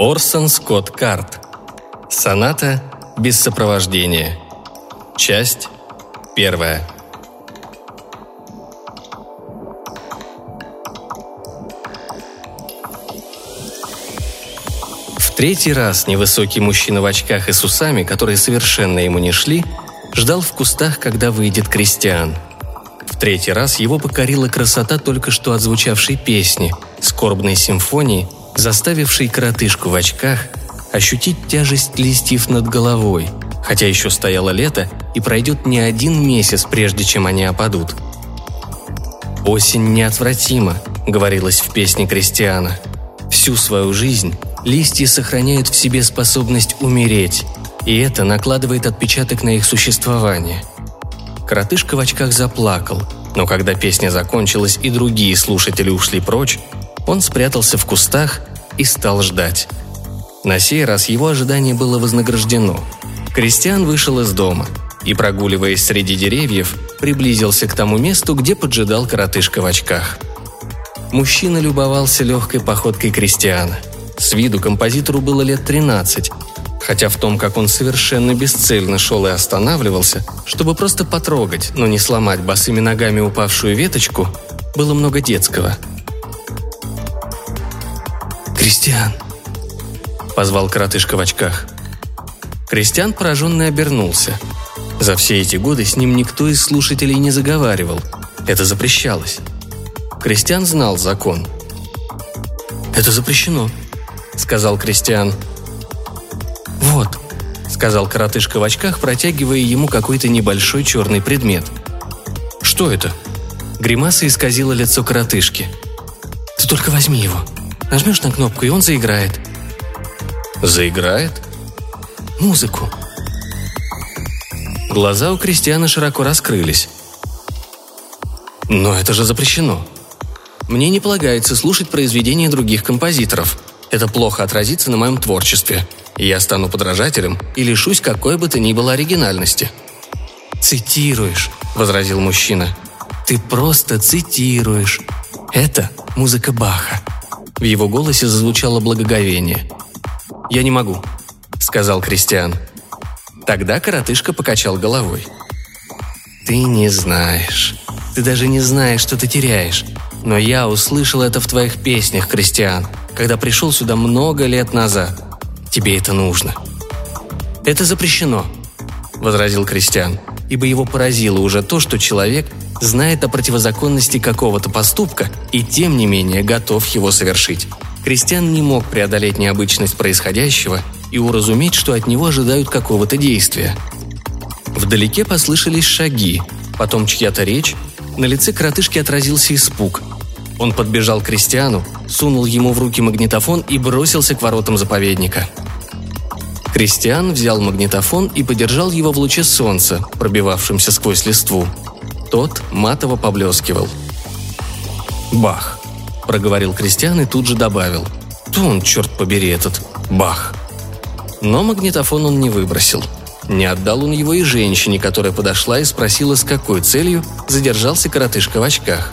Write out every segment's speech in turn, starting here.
Орсон Скотт Карт. Соната без сопровождения. Часть первая. В третий раз невысокий мужчина в очках и с усами, которые совершенно ему не шли, ждал в кустах, когда выйдет крестьян. В третий раз его покорила красота только что отзвучавшей песни, скорбной симфонии, заставившей коротышку в очках ощутить тяжесть листьев над головой, хотя еще стояло лето и пройдет не один месяц, прежде чем они опадут. «Осень неотвратима», — говорилось в песне Кристиана. «Всю свою жизнь листья сохраняют в себе способность умереть, и это накладывает отпечаток на их существование. Коротышка в очках заплакал, но когда песня закончилась и другие слушатели ушли прочь, он спрятался в кустах и стал ждать. На сей раз его ожидание было вознаграждено. Кристиан вышел из дома и, прогуливаясь среди деревьев, приблизился к тому месту, где поджидал коротышка в очках. Мужчина любовался легкой походкой Кристиана. С виду композитору было лет 13, хотя в том, как он совершенно бесцельно шел и останавливался, чтобы просто потрогать, но не сломать босыми ногами упавшую веточку, было много детского. «Кристиан!» – позвал коротышка в очках. Кристиан пораженно обернулся. За все эти годы с ним никто из слушателей не заговаривал. Это запрещалось. Кристиан знал закон. «Это запрещено», — сказал Кристиан. «Вот», — сказал коротышка в очках, протягивая ему какой-то небольшой черный предмет. «Что это?» Гримаса исказила лицо коротышки. «Ты только возьми его. Нажмешь на кнопку, и он заиграет». «Заиграет?» «Музыку». Глаза у Кристиана широко раскрылись. «Но это же запрещено», мне не полагается слушать произведения других композиторов. Это плохо отразится на моем творчестве. Я стану подражателем и лишусь какой бы то ни было оригинальности». «Цитируешь», — возразил мужчина. «Ты просто цитируешь. Это музыка Баха». В его голосе зазвучало благоговение. «Я не могу», — сказал Кристиан. Тогда коротышка покачал головой. «Ты не знаешь. Ты даже не знаешь, что ты теряешь. Но я услышал это в твоих песнях, Кристиан, когда пришел сюда много лет назад. Тебе это нужно». «Это запрещено», — возразил Кристиан, ибо его поразило уже то, что человек знает о противозаконности какого-то поступка и тем не менее готов его совершить. Кристиан не мог преодолеть необычность происходящего и уразуметь, что от него ожидают какого-то действия. Вдалеке послышались шаги, потом чья-то речь, на лице коротышки отразился испуг. Он подбежал к Кристиану, сунул ему в руки магнитофон и бросился к воротам заповедника. Кристиан взял магнитофон и подержал его в луче солнца, пробивавшемся сквозь листву. Тот матово поблескивал. «Бах!» – проговорил Кристиан и тут же добавил. «То он, черт побери, этот бах!» Но магнитофон он не выбросил – не отдал он его и женщине, которая подошла и спросила, с какой целью задержался коротышка в очках.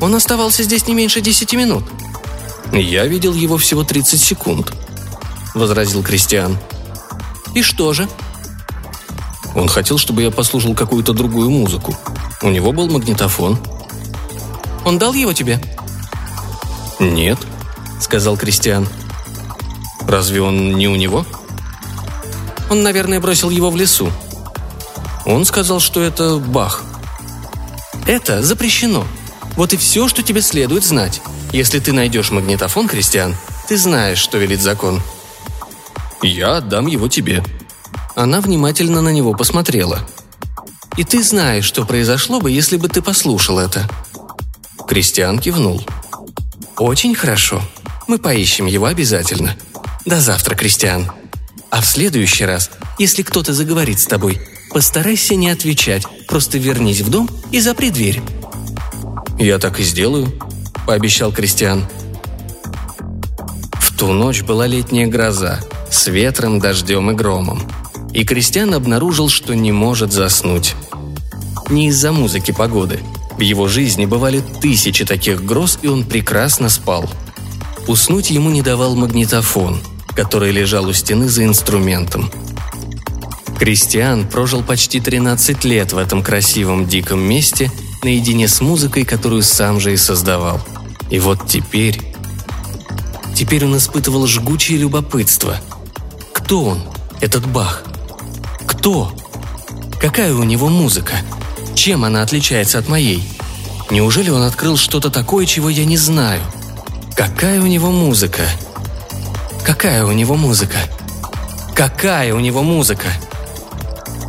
«Он оставался здесь не меньше десяти минут». «Я видел его всего 30 секунд», — возразил Кристиан. «И что же?» Он хотел, чтобы я послушал какую-то другую музыку. У него был магнитофон. «Он дал его тебе?» «Нет», — сказал Кристиан. «Разве он не у него?» Он, наверное, бросил его в лесу. Он сказал, что это Бах. Это запрещено. Вот и все, что тебе следует знать. Если ты найдешь магнитофон, Кристиан, ты знаешь, что велит закон. Я отдам его тебе. Она внимательно на него посмотрела. И ты знаешь, что произошло бы, если бы ты послушал это. Кристиан кивнул. Очень хорошо. Мы поищем его обязательно. До завтра, Кристиан. А в следующий раз, если кто-то заговорит с тобой, постарайся не отвечать, просто вернись в дом и запри дверь». «Я так и сделаю», — пообещал Кристиан. В ту ночь была летняя гроза с ветром, дождем и громом. И Кристиан обнаружил, что не может заснуть. Не из-за музыки погоды. В его жизни бывали тысячи таких гроз, и он прекрасно спал. Уснуть ему не давал магнитофон, который лежал у стены за инструментом. Кристиан прожил почти 13 лет в этом красивом диком месте наедине с музыкой, которую сам же и создавал. И вот теперь... Теперь он испытывал жгучее любопытство. Кто он, этот Бах? Кто? Какая у него музыка? Чем она отличается от моей? Неужели он открыл что-то такое, чего я не знаю? Какая у него музыка? Какая у него музыка? Какая у него музыка?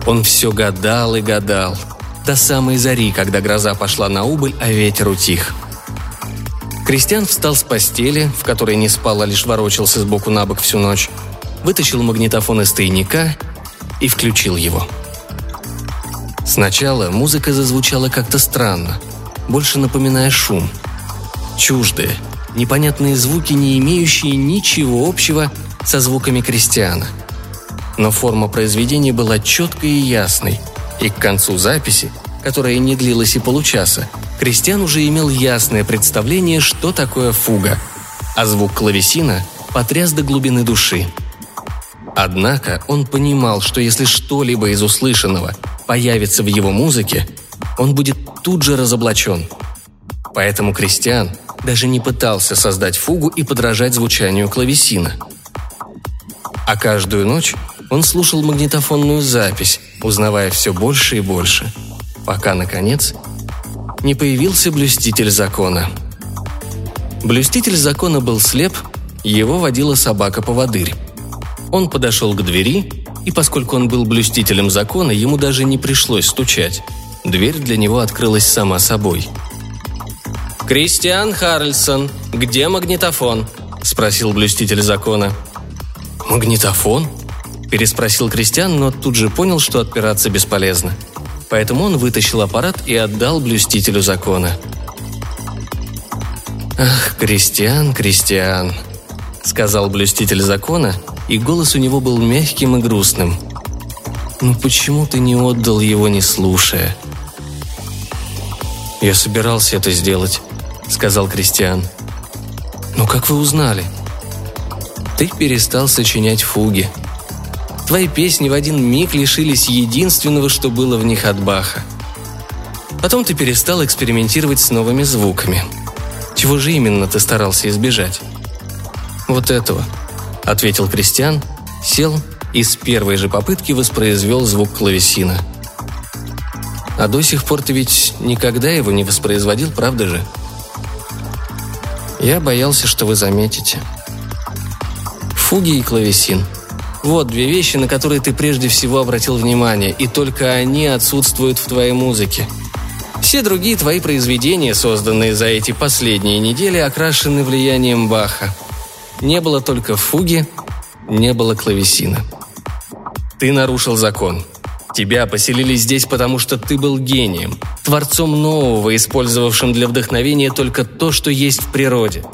Он все гадал и гадал. До самой зари, когда гроза пошла на убыль, а ветер утих. Кристиан встал с постели, в которой не спал, а лишь ворочался сбоку на бок всю ночь, вытащил магнитофон из тайника и включил его – Сначала музыка зазвучала как-то странно, больше напоминая шум. Чуждые, непонятные звуки, не имеющие ничего общего со звуками крестьяна. Но форма произведения была четкой и ясной, и к концу записи, которая не длилась и получаса, крестьян уже имел ясное представление, что такое фуга, а звук клавесина потряс до глубины души. Однако он понимал, что если что-либо из услышанного появится в его музыке, он будет тут же разоблачен. Поэтому Кристиан даже не пытался создать фугу и подражать звучанию клавесина. А каждую ночь он слушал магнитофонную запись, узнавая все больше и больше, пока, наконец, не появился блюститель закона. Блюститель закона был слеп, его водила собака-поводырь. Он подошел к двери и поскольку он был блюстителем закона, ему даже не пришлось стучать. Дверь для него открылась сама собой. «Кристиан Харльсон, где магнитофон?» – спросил блюститель закона. «Магнитофон?» – переспросил Кристиан, но тут же понял, что отпираться бесполезно. Поэтому он вытащил аппарат и отдал блюстителю закона. «Ах, Кристиан, Кристиан», — сказал блюститель закона, и голос у него был мягким и грустным. «Ну почему ты не отдал его, не слушая?» «Я собирался это сделать», — сказал Кристиан. «Но как вы узнали?» «Ты перестал сочинять фуги. Твои песни в один миг лишились единственного, что было в них от Баха. Потом ты перестал экспериментировать с новыми звуками. Чего же именно ты старался избежать?» «Вот этого», — ответил Кристиан, сел и с первой же попытки воспроизвел звук клавесина. «А до сих пор ты ведь никогда его не воспроизводил, правда же?» «Я боялся, что вы заметите». Фуги и клавесин. Вот две вещи, на которые ты прежде всего обратил внимание, и только они отсутствуют в твоей музыке. Все другие твои произведения, созданные за эти последние недели, окрашены влиянием Баха – не было только фуги, не было клавесина. Ты нарушил закон. Тебя поселили здесь, потому что ты был гением, творцом нового, использовавшим для вдохновения только то, что есть в природе.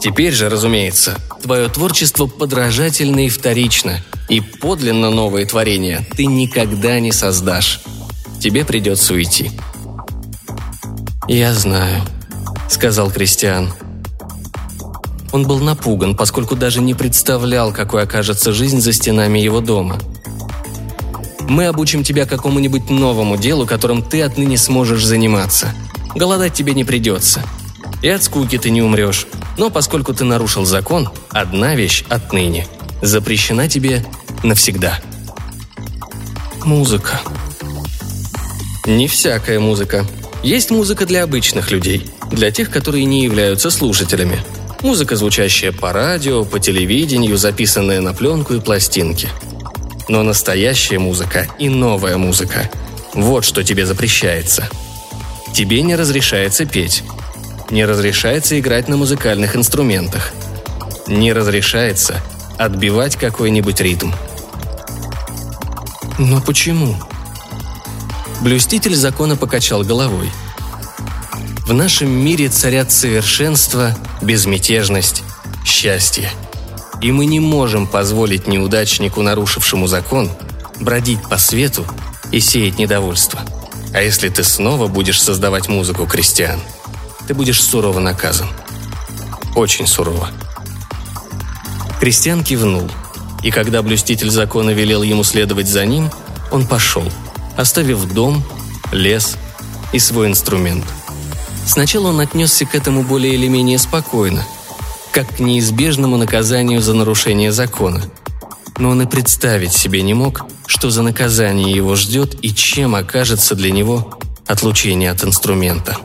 Теперь же, разумеется, твое творчество подражательно и вторично, и подлинно новые творения ты никогда не создашь. Тебе придется уйти. «Я знаю», — сказал Кристиан. Он был напуган, поскольку даже не представлял, какой окажется жизнь за стенами его дома. «Мы обучим тебя какому-нибудь новому делу, которым ты отныне сможешь заниматься. Голодать тебе не придется. И от скуки ты не умрешь. Но поскольку ты нарушил закон, одна вещь отныне запрещена тебе навсегда. Музыка. Не всякая музыка. Есть музыка для обычных людей, для тех, которые не являются слушателями – Музыка, звучащая по радио, по телевидению, записанная на пленку и пластинки. Но настоящая музыка и новая музыка – вот что тебе запрещается. Тебе не разрешается петь. Не разрешается играть на музыкальных инструментах. Не разрешается отбивать какой-нибудь ритм. Но почему? Блюститель закона покачал головой – в нашем мире царят совершенство, безмятежность, счастье. И мы не можем позволить неудачнику, нарушившему закон, бродить по свету и сеять недовольство. А если ты снова будешь создавать музыку, Кристиан, ты будешь сурово наказан. Очень сурово. Кристиан кивнул. И когда блюститель закона велел ему следовать за ним, он пошел, оставив дом, лес и свой инструмент. Сначала он отнесся к этому более или менее спокойно, как к неизбежному наказанию за нарушение закона. Но он и представить себе не мог, что за наказание его ждет и чем окажется для него отлучение от инструмента.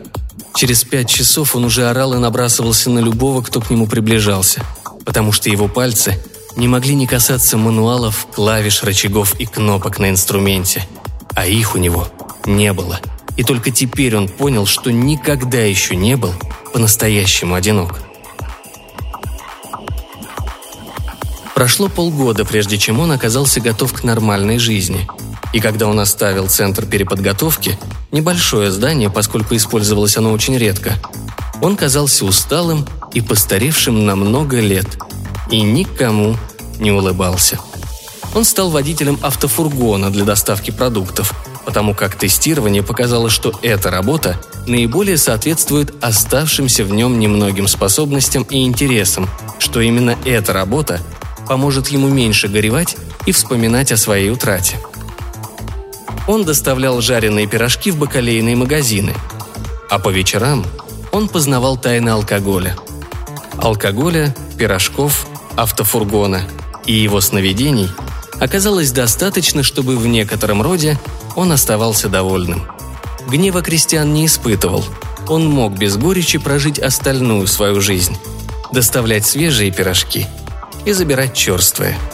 Через пять часов он уже орал и набрасывался на любого, кто к нему приближался, потому что его пальцы не могли не касаться мануалов, клавиш, рычагов и кнопок на инструменте, а их у него не было. И только теперь он понял, что никогда еще не был по-настоящему одинок. Прошло полгода, прежде чем он оказался готов к нормальной жизни. И когда он оставил центр переподготовки, небольшое здание, поскольку использовалось оно очень редко, он казался усталым и постаревшим на много лет – и никому не улыбался. Он стал водителем автофургона для доставки продуктов, потому как тестирование показало, что эта работа наиболее соответствует оставшимся в нем немногим способностям и интересам, что именно эта работа поможет ему меньше горевать и вспоминать о своей утрате. Он доставлял жареные пирожки в бакалейные магазины, а по вечерам он познавал тайны алкоголя. Алкоголя, пирожков автофургона и его сновидений оказалось достаточно, чтобы в некотором роде он оставался довольным. Гнева крестьян не испытывал. Он мог без горечи прожить остальную свою жизнь, доставлять свежие пирожки и забирать черствые –